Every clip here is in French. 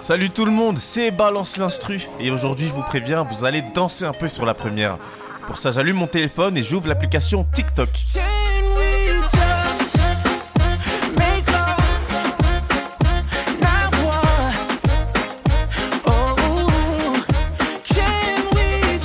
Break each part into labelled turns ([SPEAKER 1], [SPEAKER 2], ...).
[SPEAKER 1] Salut tout le monde, c'est Balance l'Instru et aujourd'hui je vous préviens, vous allez danser un peu sur la première. Pour ça j'allume mon téléphone et j'ouvre l'application TikTok.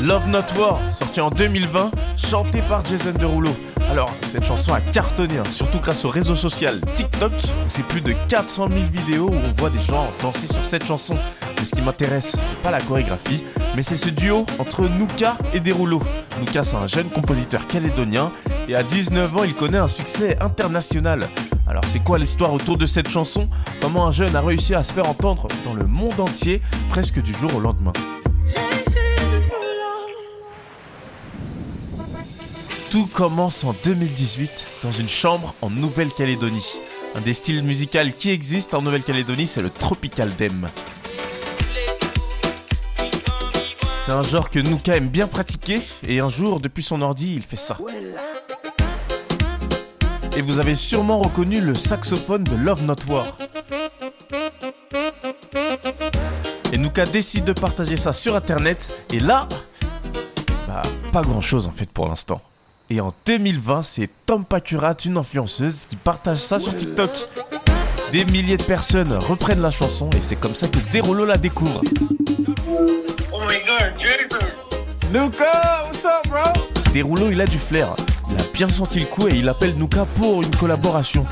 [SPEAKER 1] Love Not War, sorti en 2020, chanté par Jason Derulo. Alors, cette chanson a cartonné, hein, surtout grâce au réseau social TikTok. C'est plus de 400 000 vidéos où on voit des gens danser sur cette chanson. Mais ce qui m'intéresse, c'est pas la chorégraphie, mais c'est ce duo entre Nuka et Derulo. Nuka, c'est un jeune compositeur calédonien et à 19 ans, il connaît un succès international. Alors, c'est quoi l'histoire autour de cette chanson? Comment un jeune a réussi à se faire entendre dans le monde entier presque du jour au lendemain? Tout commence en 2018 dans une chambre en Nouvelle-Calédonie. Un des styles musicaux qui existe en Nouvelle-Calédonie, c'est le tropical dem. C'est un genre que Nuka aime bien pratiquer et un jour, depuis son ordi, il fait ça. Et vous avez sûrement reconnu le saxophone de Love Not War. Et Nuka décide de partager ça sur internet et là, bah pas grand chose en fait pour l'instant. Et en 2020, c'est Tom Pakurat, une influenceuse, qui partage ça sur TikTok. Des milliers de personnes reprennent la chanson et c'est comme ça que Derulo la découvre.
[SPEAKER 2] Oh my god, Jacob!
[SPEAKER 3] Luca, what's up, bro?
[SPEAKER 1] Derulo, il a du flair. Il a bien senti le coup et il appelle Nuka pour une collaboration.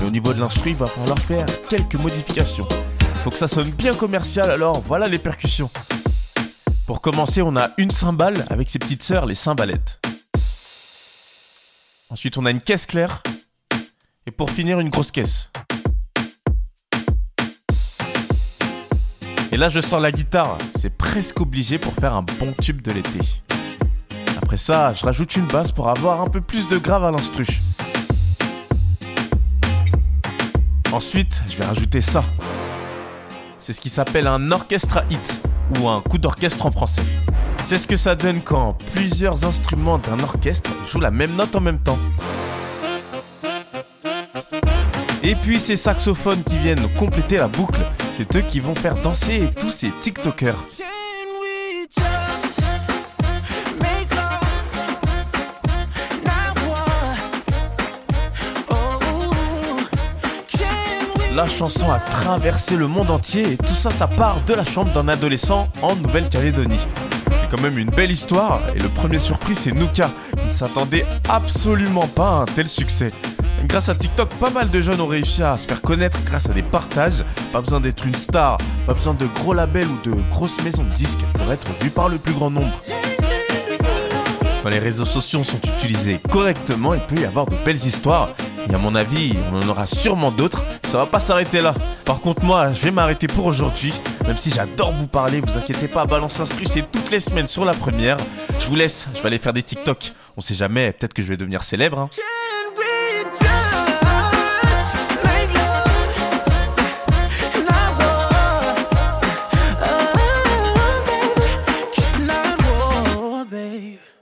[SPEAKER 1] Mais au niveau de l'instru, il va falloir faire quelques modifications. Il faut que ça sonne bien commercial, alors voilà les percussions. Pour commencer, on a une cymbale avec ses petites sœurs, les cymbalettes. Ensuite, on a une caisse claire. Et pour finir, une grosse caisse. Et là, je sens la guitare. C'est presque obligé pour faire un bon tube de l'été. Après ça, je rajoute une basse pour avoir un peu plus de grave à l'instru. Ensuite, je vais rajouter ça. C'est ce qui s'appelle un orchestra hit ou un coup d'orchestre en français. C'est ce que ça donne quand plusieurs instruments d'un orchestre jouent la même note en même temps. Et puis ces saxophones qui viennent compléter la boucle, c'est eux qui vont faire danser tous ces TikTokers. La chanson a traversé le monde entier et tout ça, ça part de la chambre d'un adolescent en Nouvelle-Calédonie. Quand même une belle histoire et le premier surprise c'est Nuka qui ne s'attendait absolument pas à un tel succès. Grâce à TikTok, pas mal de jeunes ont réussi à se faire connaître grâce à des partages. Pas besoin d'être une star, pas besoin de gros labels ou de grosses maisons de disques pour être vu par le plus grand nombre. Quand les réseaux sociaux sont utilisés correctement, il peut y avoir de belles histoires. Et à mon avis, on en aura sûrement d'autres. Ça va pas s'arrêter là. Par contre, moi, je vais m'arrêter pour aujourd'hui. Même si j'adore vous parler, vous inquiétez pas, Balance l'instru, c'est toutes les semaines sur la première. Je vous laisse, je vais aller faire des TikTok. On sait jamais, peut-être que je vais devenir célèbre. hein.